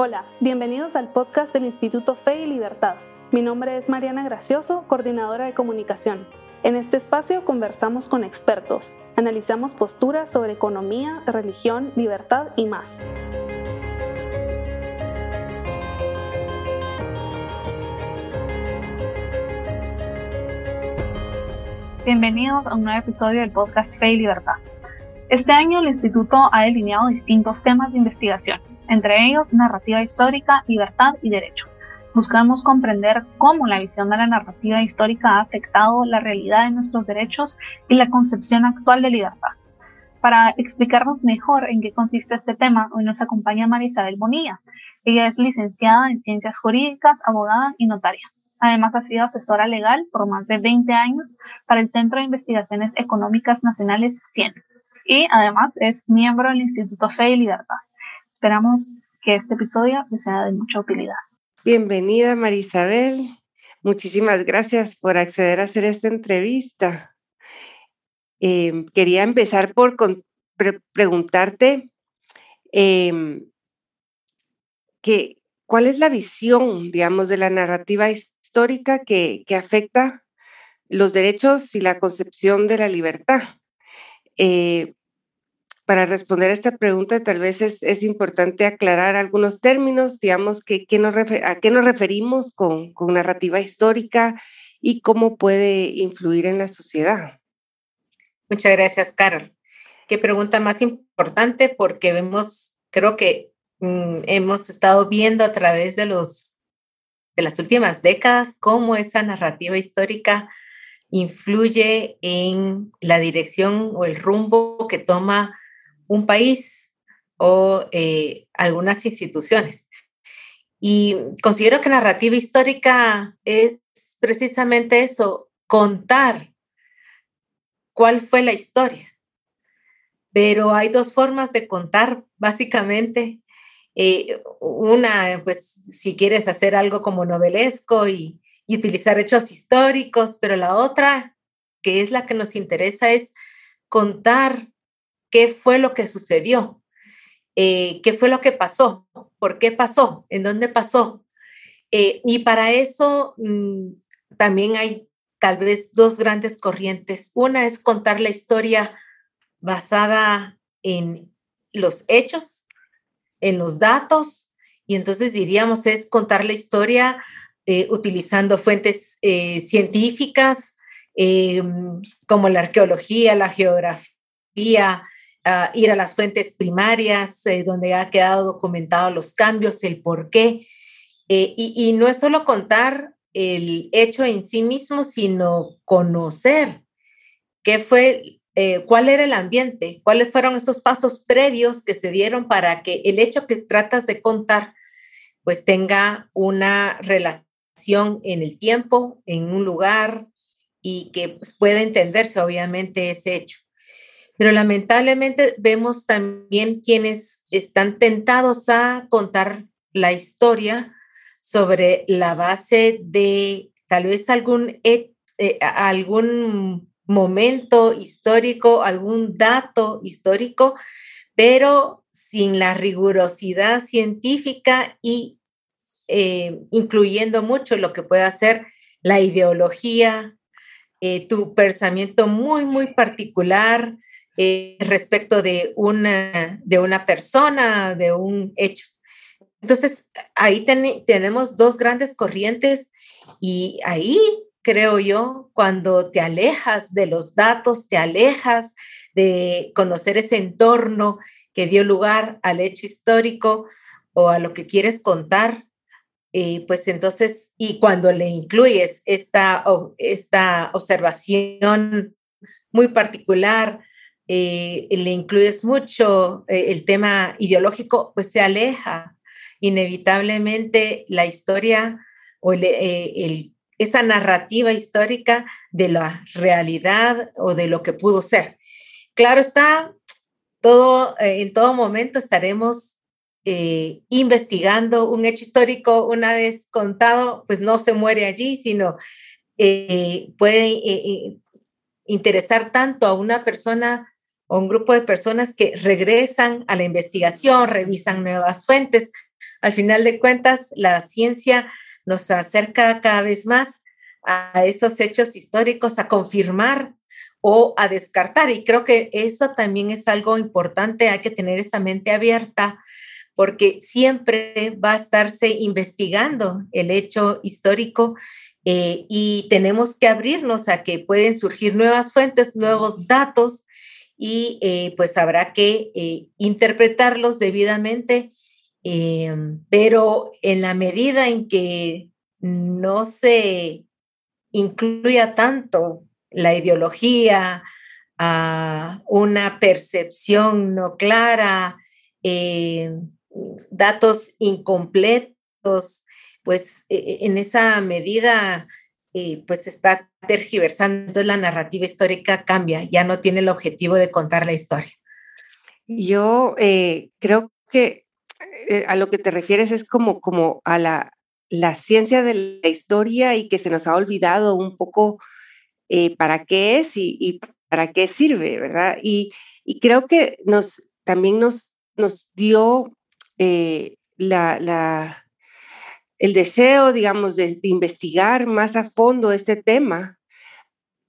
Hola, bienvenidos al podcast del Instituto Fe y Libertad. Mi nombre es Mariana Gracioso, coordinadora de comunicación. En este espacio conversamos con expertos, analizamos posturas sobre economía, religión, libertad y más. Bienvenidos a un nuevo episodio del podcast Fe y Libertad. Este año el Instituto ha delineado distintos temas de investigación, entre ellos narrativa histórica, libertad y derecho. Buscamos comprender cómo la visión de la narrativa histórica ha afectado la realidad de nuestros derechos y la concepción actual de libertad. Para explicarnos mejor en qué consiste este tema, hoy nos acompaña María Isabel Bonilla. Ella es licenciada en Ciencias Jurídicas, abogada y notaria. Además, ha sido asesora legal por más de 20 años para el Centro de Investigaciones Económicas Nacionales, CIEN. Y además es miembro del Instituto Fe y Libertad. Esperamos que este episodio les sea de mucha utilidad. Bienvenida, Marisabel. Muchísimas gracias por acceder a hacer esta entrevista. Em, quería empezar por preguntarte em, cuál es la visión, digamos, de la narrativa histórica que, afecta los derechos y la concepción de la libertad. Eh, para responder a esta pregunta, tal vez es, importante aclarar algunos términos, digamos, que, a qué nos referimos con, narrativa histórica y cómo puede influir en la sociedad. Muchas gracias, Carol. Qué pregunta más importante porque vemos, creo que mm, hemos estado viendo a través de los de las últimas décadas, cómo esa narrativa histórica influye en la dirección o el rumbo que toma un país o eh, algunas instituciones. Y considero que narrativa histórica es precisamente eso, contar cuál fue la historia. Pero hay dos formas de contar, básicamente. Eh, una, pues si quieres hacer algo como novelesco y, utilizar hechos históricos, pero la otra, que es la que nos interesa, es contar qué fue lo que sucedió, eh, qué fue lo que pasó, por qué pasó, en dónde pasó. Eh, y para eso mm, también hay tal vez dos grandes corrientes. Una es contar la historia basada en los hechos en los datos y entonces diríamos es contar la historia eh, utilizando fuentes eh, científicas eh, como la arqueología, la geografía, ah, ir a las fuentes primarias donde ha quedado documentado los cambios, el por qué. Y, y no es solo contar el hecho en sí mismo, sino conocer qué fue eh, cuál era el ambiente, cuáles fueron esos pasos previos que se dieron para que el hecho que tratas de contar pues tenga una relación en el tiempo, en un lugar y que pues, pueda entenderse obviamente ese hecho. Pero lamentablemente vemos también quienes están tentados a contar la historia sobre la base de tal vez algún, eh, algún momento histórico, algún dato histórico, pero sin la rigurosidad científica y eh, incluyendo mucho lo que puede ser la ideología, eh, tu pensamiento muy, muy particular eh, respecto de una, de una persona, de un hecho. Entonces, ahí tenemos dos grandes corrientes y ahí creo yo, cuando te alejas de los datos, te alejas de conocer ese entorno que dio lugar al hecho histórico o a lo que quieres contar, eh, pues entonces, y cuando le incluyes esta, esta observación muy particular, eh, le incluyes mucho eh, el tema ideológico, pues se aleja inevitablemente la historia o el, el esa narrativa histórica de la realidad o de lo que pudo ser. Claro está, todo, eh, en todo momento estaremos eh, investigando un hecho histórico una vez contado, pues no se muere allí, sino eh, puede interesar tanto a una persona o un grupo de personas que regresan a la investigación, revisan nuevas fuentes, al final de cuentas, la ciencia nos acerca cada vez más a esos hechos históricos, a confirmar o a descartar. Y creo que eso también es algo importante, hay que tener esa mente abierta porque siempre va a estarse investigando el hecho histórico eh, y tenemos que abrirnos a que pueden surgir nuevas fuentes, nuevos datos y eh, pues habrá que eh, interpretarlos debidamente, pero en la medida en que no se incluya tanto la ideología, a una percepción no clara, datos incompletos, pues e, e, en esa medida eh, pues está tergiversando, entonces la narrativa histórica cambia, ya no tiene el objetivo de contar la historia. Yo eh, creo que eh, a lo que te refieres es como, como a la, la ciencia de la historia y que se nos ha olvidado un poco para qué es y, para qué sirve, ¿verdad? Y, y creo que nos, también nos, nos dio la, la el deseo, digamos, de, investigar más a fondo este tema,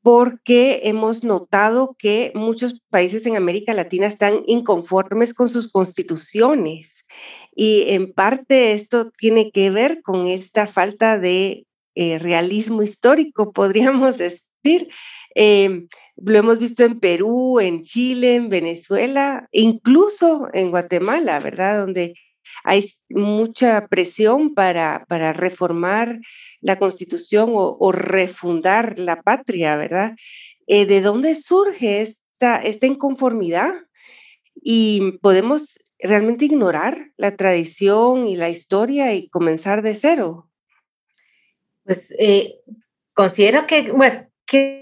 porque hemos notado que muchos países en América Latina están inconformes con sus constituciones y en parte esto tiene que ver con esta falta de eh, realismo histórico, podríamos decir. Em, lo hemos visto en Perú, en Chile, en Venezuela, incluso en Guatemala, ¿verdad? Donde hay mucha presión para, para reformar la constitución o, refundar la patria, ¿verdad? Eh, ¿De dónde surge esta, esta inconformidad? Y podemos realmente ignorar la tradición y la historia y comenzar de cero. Pues eh, considero que, bueno,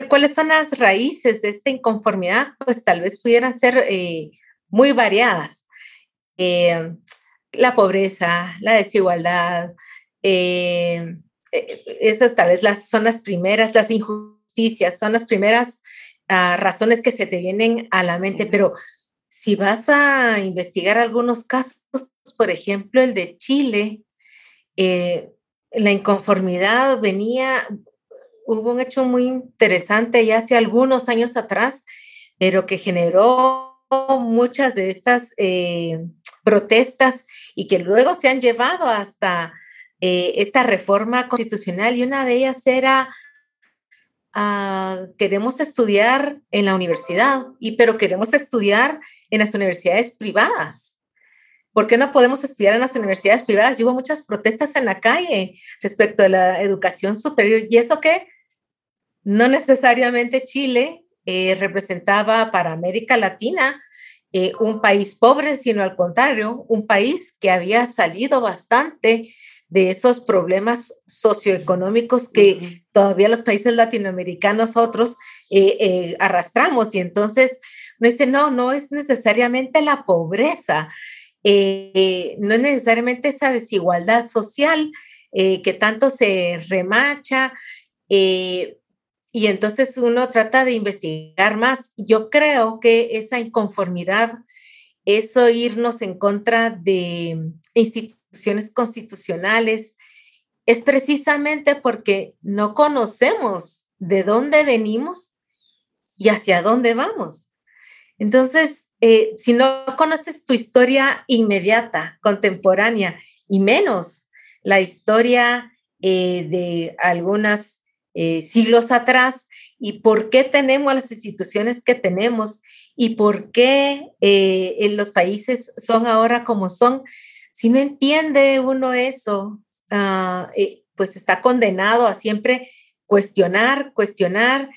¿cuáles son las raíces de esta inconformidad? Pues tal vez pudieran ser eh, muy variadas la pobreza, la desigualdad, eh, eh, esas tal vez las, son las primeras, las injusticias, son las primeras ah, razones que se te vienen a la mente, pero si vas a investigar algunos casos, por ejemplo, el de Chile, eh, la inconformidad venía, hubo un hecho muy interesante ya hace algunos años atrás, pero que generó muchas de estas protestas y que luego se han llevado hasta eh, esta reforma constitucional y una de ellas era ah, queremos estudiar en la universidad y pero queremos estudiar en las universidades privadas. ¿Por qué no podemos estudiar en las universidades privadas? Y hubo muchas protestas en la calle respecto a la educación superior. ¿Y eso que No necesariamente Chile eh, representaba para América Latina eh, un país pobre, sino al contrario, un país que había salido bastante de esos problemas socioeconómicos que todavía los países latinoamericanos otros eh, eh, arrastramos. Y entonces no dice, no, no es necesariamente la pobreza, no es necesariamente esa desigualdad social que tanto se remacha, y entonces uno trata de investigar más. Yo creo que esa inconformidad, eso irnos en contra de instituciones constitucionales, es precisamente porque no conocemos de dónde venimos y hacia dónde vamos. Entonces, eh, si no conoces tu historia inmediata, contemporánea, y menos la historia eh, de algunas eh, siglos atrás y por qué tenemos las instituciones que tenemos y por qué eh, en los países son ahora como son. Si no entiende uno eso, ah, eh, pues está condenado a siempre cuestionar, cuestionar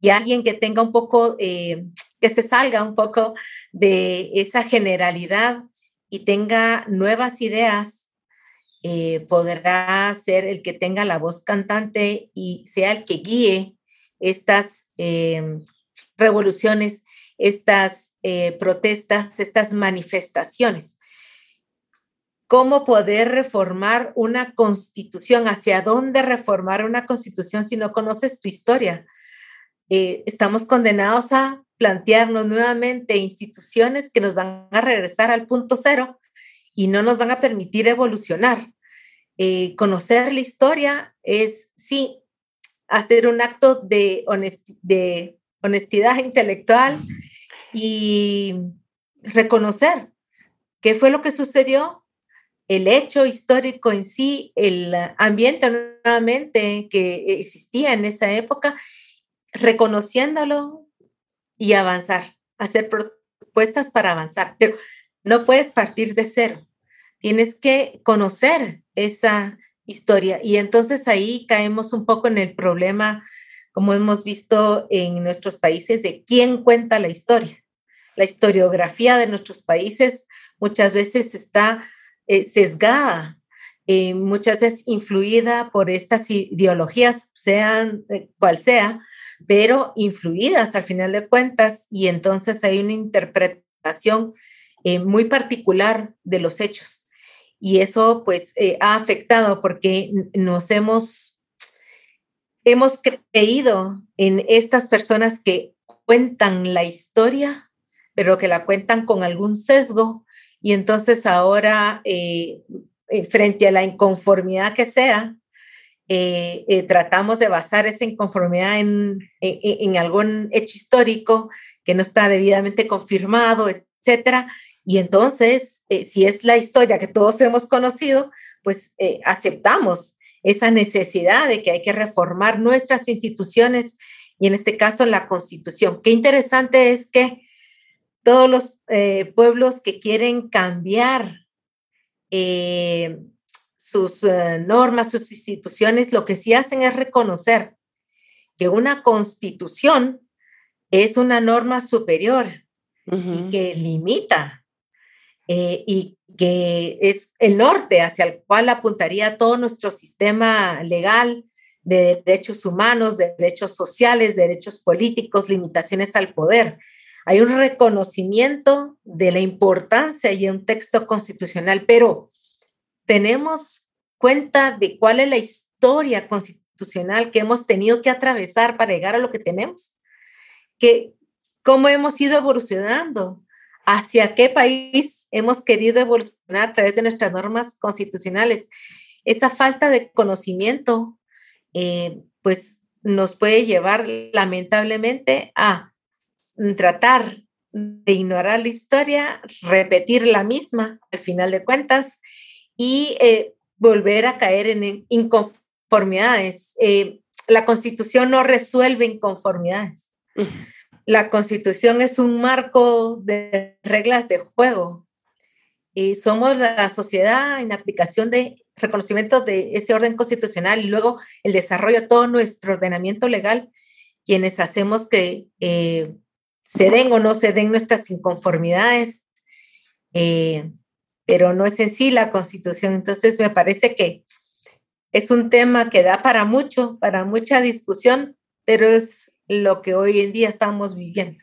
y alguien que tenga un poco, que se salga un poco de esa generalidad y tenga nuevas ideas eh, podrá ser el que tenga la voz cantante y sea el que guíe estas em, revoluciones, estas eh, protestas, estas manifestaciones. ¿Cómo poder reformar una constitución? ¿Hacia dónde reformar una constitución si no conoces tu historia? Eh, estamos condenados a plantearnos nuevamente instituciones que nos van a regresar al punto cero y no nos van a permitir evolucionar. Eh, conocer la historia es, sí, hacer un acto de, de honestidad intelectual y reconocer qué fue lo que sucedió, el hecho histórico en sí, el ambiente nuevamente que existía en esa época, reconociéndolo y avanzar, hacer propuestas para avanzar. Pero no puedes partir de cero. Tienes que conocer esa historia y entonces ahí caemos un poco en el problema, como hemos visto en nuestros países, de quién cuenta la historia. La historiografía de nuestros países muchas veces está eh, sesgada, eh, muchas veces influida por estas ideologías, sean eh, cual sea, pero influidas al final de cuentas y entonces hay una interpretación muy particular de los hechos. Y eso pues ha afectado porque nos hemos, hemos creído en estas personas que cuentan la historia, pero que la cuentan con algún sesgo y entonces ahora, eh, eh, frente a la inconformidad que sea, eh, tratamos de basar esa inconformidad en, en, algún hecho histórico que no está debidamente confirmado, etcétera. Y entonces, si es la historia que todos hemos conocido, pues aceptamos esa necesidad de que hay que reformar nuestras instituciones y en este caso la constitución. Qué interesante es que todos los eh, pueblos que quieren cambiar eh, sus eh, normas, sus instituciones, lo que sí hacen es reconocer que una constitución es una norma superior y que limita y que es el norte hacia el cual apuntaría todo nuestro sistema legal de derechos humanos, de derechos sociales, derechos políticos, limitaciones al poder. Hay un reconocimiento de la importancia y un texto constitucional, pero tenemos cuenta de cuál es la historia constitucional que hemos tenido que atravesar para llegar a lo que tenemos, que cómo hemos ido evolucionando, hacia qué país hemos querido evolucionar a través de nuestras normas constitucionales. Esa falta de conocimiento, eh, pues nos puede llevar lamentablemente a tratar de ignorar la historia, repetir la misma al final de cuentas y eh, volver a caer en inconformidades. Eh, la constitución no resuelve inconformidades. La constitución es un marco de reglas de juego y somos la sociedad en aplicación de reconocimiento de ese orden constitucional y luego el desarrollo de todo nuestro ordenamiento legal, quienes hacemos que eh, se den o no se den nuestras inconformidades, eh, pero no es en sí la constitución. Entonces me parece que es un tema que da para mucho, para mucha discusión, pero es lo que hoy en día estamos viviendo.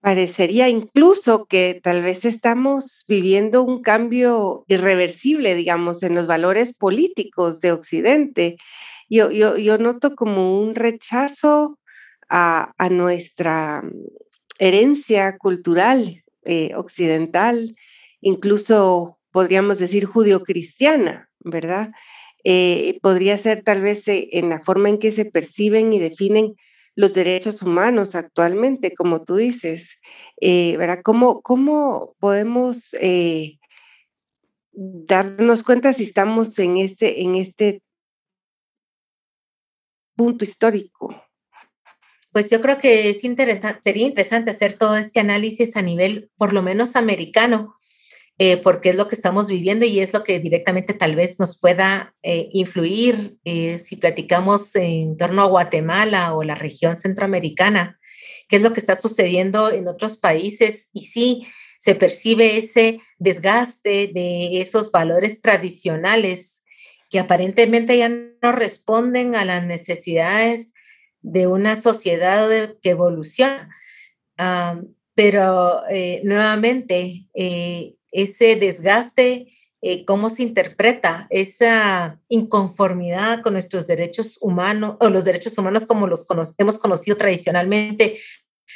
parecería incluso que tal vez estamos viviendo un cambio irreversible, digamos, en los valores políticos de Occidente. Yo, yo, noto como un rechazo a, nuestra mm, herencia cultural eh, occidental, incluso podríamos decir judio-cristiana, ¿verdad? Eh, podría ser tal vez eh, en la forma en que se perciben y definen los derechos humanos actualmente, como tú dices, ¿verdad? ¿Cómo, cómo podemos darnos cuenta si estamos en este, en este punto histórico? pues yo creo que es sería interesante hacer todo este análisis a nivel, por lo menos americano, eh, porque es lo que estamos viviendo y es lo que directamente tal vez nos pueda eh, influir eh, si platicamos en torno a Guatemala o la región centroamericana, qué es lo que está sucediendo en otros países y sí se percibe ese desgaste de esos valores tradicionales que aparentemente ya no responden a las necesidades de una sociedad que evoluciona. Ah, pero eh, nuevamente, eh, ese desgaste, eh, cómo se interpreta esa inconformidad con nuestros derechos humanos, o los derechos humanos como los hemos conocido tradicionalmente,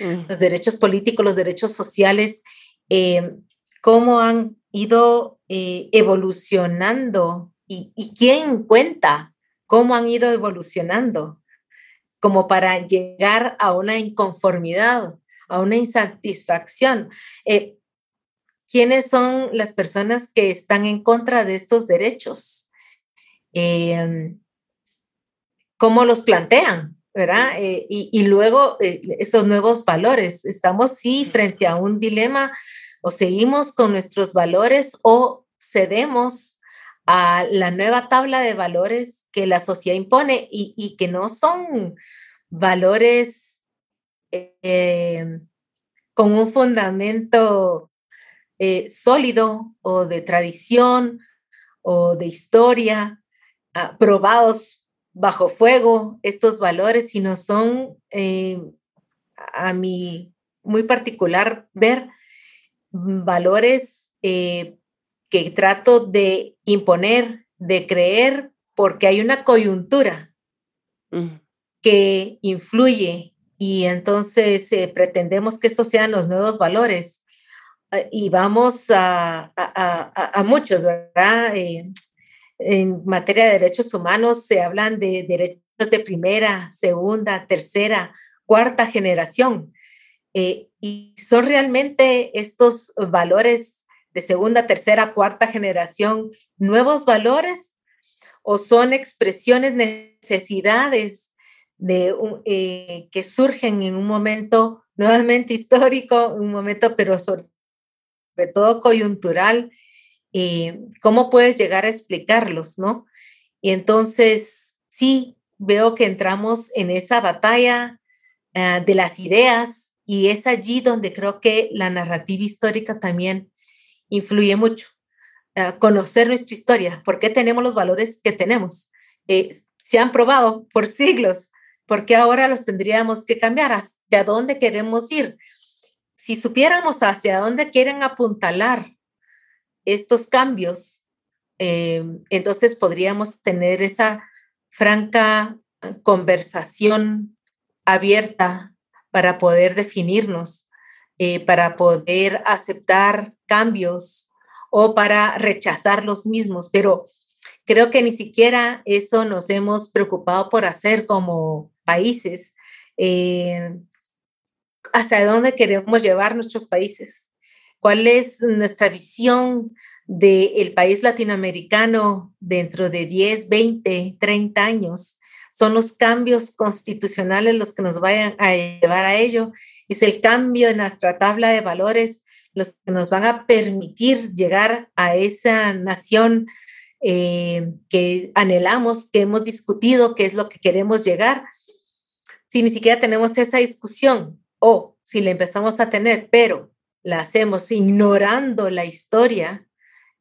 mm. los derechos políticos, los derechos sociales, cómo han ido eh, evolucionando y, y quién cuenta cómo han ido evolucionando como para llegar a una inconformidad, a una insatisfacción. Eh, ¿Quiénes son las personas que están en contra de estos derechos? Em, ¿Cómo los plantean? ¿verdad? Eh, y, luego eh, esos nuevos valores. Estamos sí frente a un dilema o seguimos con nuestros valores o cedemos a la nueva tabla de valores que la sociedad impone y, que no son valores eh, con un fundamento sólido o de tradición o de historia, ah, probados bajo fuego estos valores, sino son, eh, a mi muy particular ver, valores eh, que trato de imponer, de creer, porque hay una coyuntura que influye y entonces eh, pretendemos que esos sean los nuevos valores. Y vamos a, muchos, ¿verdad? en materia de derechos humanos se hablan de derechos de primera, segunda, tercera, cuarta generación. Eh, y son realmente estos valores de segunda, tercera, cuarta generación nuevos valores o son expresiones, necesidades de, eh, que surgen en un momento nuevamente histórico, un momento pero sobre todo coyuntural eh, cómo puedes llegar a explicarlos, ¿no? Y entonces, sí, veo que entramos en esa batalla ah, de las ideas y es allí donde creo que la narrativa histórica también influye mucho. Ah, conocer nuestra historia, por qué tenemos los valores que tenemos. Eh, se han probado por siglos, ¿por qué ahora los tendríamos que cambiar? ¿Hacia dónde queremos ir? Si supiéramos hacia dónde quieren apuntalar estos cambios, eh, entonces podríamos tener esa franca conversación abierta para poder definirnos, eh, para poder aceptar cambios o para rechazar los mismos, pero creo que ni siquiera eso nos hemos preocupado por hacer como países. Eh, ¿Hacia dónde queremos llevar nuestros países? cuál es nuestra visión del país latinoamericano dentro de 10, 20, 30 años. Son los cambios constitucionales los que nos vayan a llevar a ello. Es el cambio en nuestra tabla de valores los que nos van a permitir llegar a esa nación eh, que anhelamos, que hemos discutido, que es lo que queremos llegar. Si ni siquiera tenemos esa discusión o si la empezamos a tener, pero la hacemos ignorando la historia,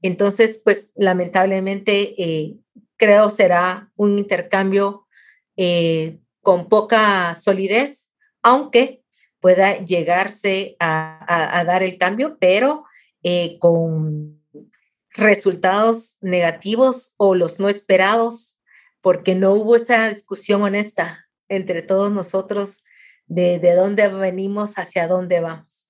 entonces, pues lamentablemente eh, creo será un intercambio eh, con poca solidez, aunque pueda llegarse a, dar el cambio, pero eh, con resultados negativos o los no esperados, porque no hubo esa discusión honesta entre todos nosotros de, de dónde venimos, hacia dónde vamos.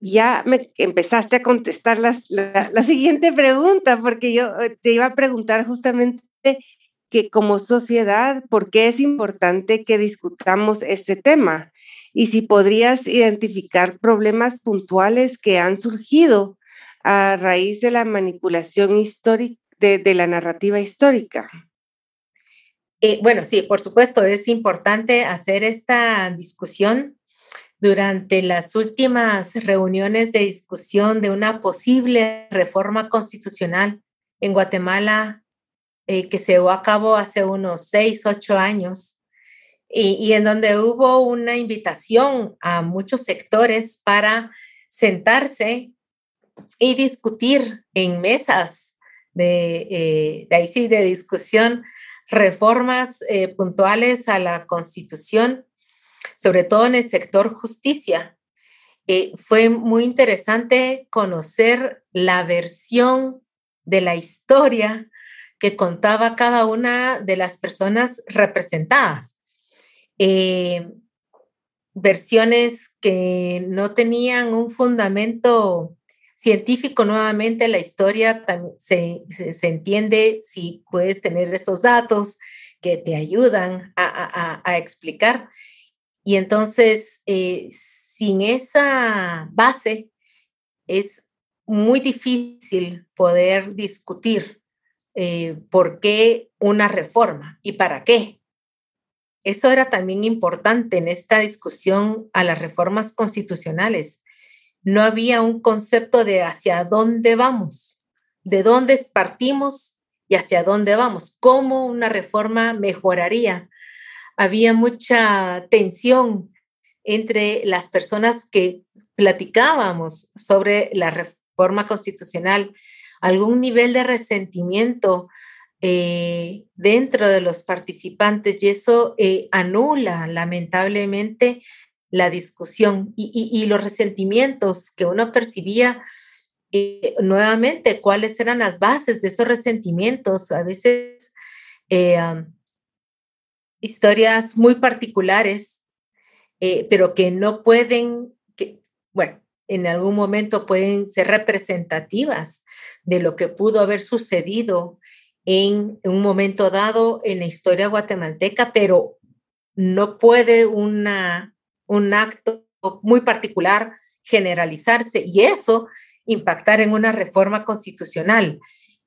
ya me empezaste a contestar la, siguiente pregunta, porque yo eh, te iba a preguntar justamente que como sociedad, ¿por qué es importante que discutamos este tema? Y si podrías identificar problemas puntuales que han surgido a raíz de la manipulación histórica, de, la narrativa histórica. Eh, bueno, sí, por supuesto, es importante hacer esta discusión. Durante las últimas reuniones de discusión de una posible reforma constitucional en Guatemala eh, que se llevó a cabo hace unos seis, ocho años, y, en donde hubo una invitación a muchos sectores para sentarse y discutir en mesas de, eh, de, discusión reformas eh, puntuales a la constitución sobre todo en el sector justicia. Eh, fue muy interesante conocer la versión de la historia que contaba cada una de las personas representadas. Eh, versiones que no tenían un fundamento científico nuevamente la historia se, se, entiende si puedes tener esos datos que te ayudan a, a, explicar. Y entonces, eh, sin esa base, es muy difícil poder discutir eh, por qué una reforma y para qué. Eso era también importante en esta discusión a las reformas constitucionales no había un concepto de hacia dónde vamos, de dónde partimos y hacia dónde vamos, cómo una reforma mejoraría. Había mucha tensión entre las personas que platicábamos sobre la reforma constitucional, algún nivel de resentimiento eh, dentro de los participantes y eso eh, anula lamentablemente la discusión y, los resentimientos que uno percibía eh, nuevamente, cuáles eran las bases de esos resentimientos. A veces eh, historias muy particulares, eh, pero que no pueden, que, bueno, en algún momento pueden ser representativas de lo que pudo haber sucedido en un momento dado en la historia guatemalteca, pero no puede una un acto muy particular generalizarse y eso impactar en una reforma constitucional.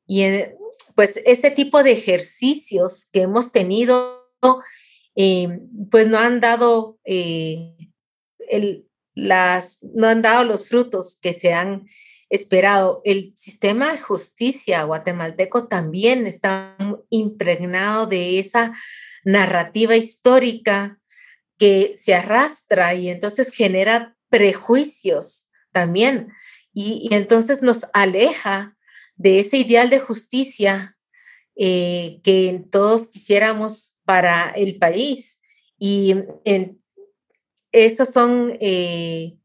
Y eh, pues ese tipo de ejercicios que hemos tenido, eh, pues no han dado eh, el, las, no han dado los frutos que se han esperado. El sistema de justicia guatemalteco también está impregnado de esa narrativa histórica que se arrastra y entonces genera prejuicios también. Y, entonces nos aleja de ese ideal de justicia eh, que todos quisiéramos para el país. Y en, son eh,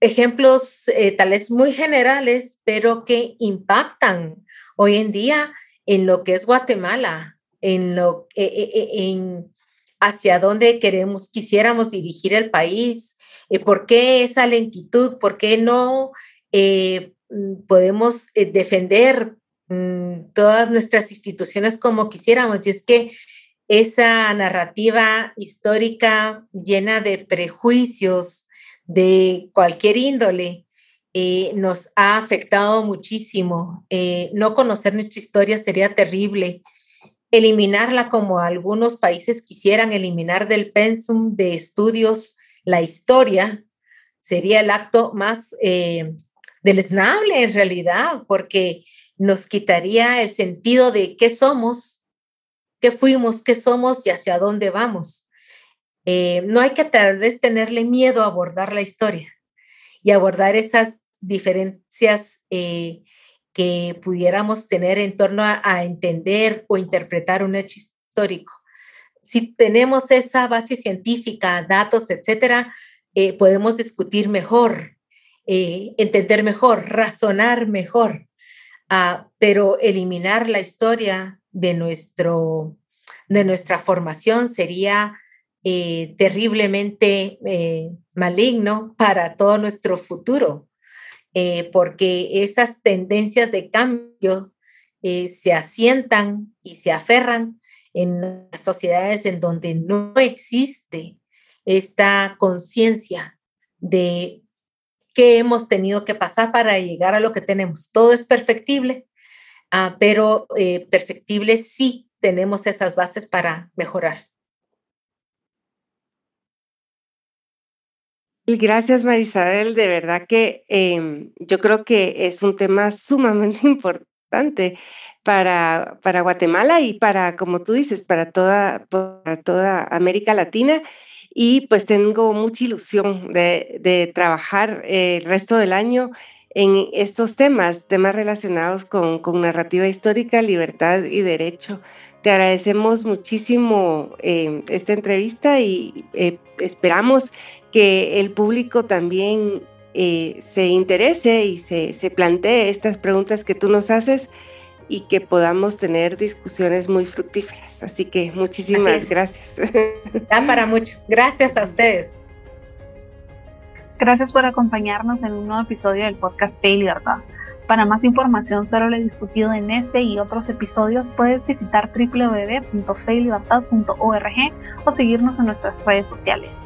ejemplos eh, tales muy generales, pero que impactan hoy en día en lo que es Guatemala, en, lo, en hacia dónde queremos, quisiéramos dirigir el país, eh, por qué esa lentitud, por qué no eh, mm, podemos eh, defender mm, todas nuestras instituciones como quisiéramos. Y es que esa narrativa histórica llena de prejuicios de cualquier índole nos ha afectado muchísimo. no conocer nuestra historia sería terrible eliminarla como algunos países quisieran eliminar del pensum de estudios la historia, sería el acto más eh, deleznable en realidad, porque nos quitaría el sentido de qué somos, qué fuimos, qué somos y hacia dónde vamos. Eh, no hay que tal vez tenerle miedo a abordar la historia y abordar esas diferencias eh, que pudiéramos tener en torno a, entender o interpretar un hecho histórico. Si tenemos esa base científica, datos, etcétera, eh, podemos discutir mejor, eh, entender mejor, razonar mejor, ah, pero eliminar la historia de, nuestro, de nuestra formación sería eh, terriblemente maligno para todo nuestro futuro. Eh, porque esas tendencias de cambio eh, se asientan y se aferran en las sociedades en donde no existe esta conciencia de qué hemos tenido que pasar para llegar a lo que tenemos. Todo es perfectible, ah, pero eh, perfectible sí tenemos esas bases para mejorar. Gracias, Marisabel. De verdad que em, yo creo que es un tema sumamente importante para, para Guatemala y para, como tú dices, para toda, para toda América Latina. Y pues tengo mucha ilusión de, trabajar el resto del año en estos temas, temas relacionados con, con narrativa histórica, libertad y derecho. Te agradecemos muchísimo em, esta entrevista y eh, esperamos que el público también eh, se interese y se, se, plantee estas preguntas que tú nos haces y que podamos tener discusiones muy fructíferas. Así que muchísimas gracias. Da para mucho. Gracias a ustedes. Gracias por acompañarnos en un nuevo episodio del podcast Fe y Libertad. Para más información sobre lo discutido en este y otros episodios, puedes visitar www.feylibertad.org o seguirnos en nuestras redes sociales.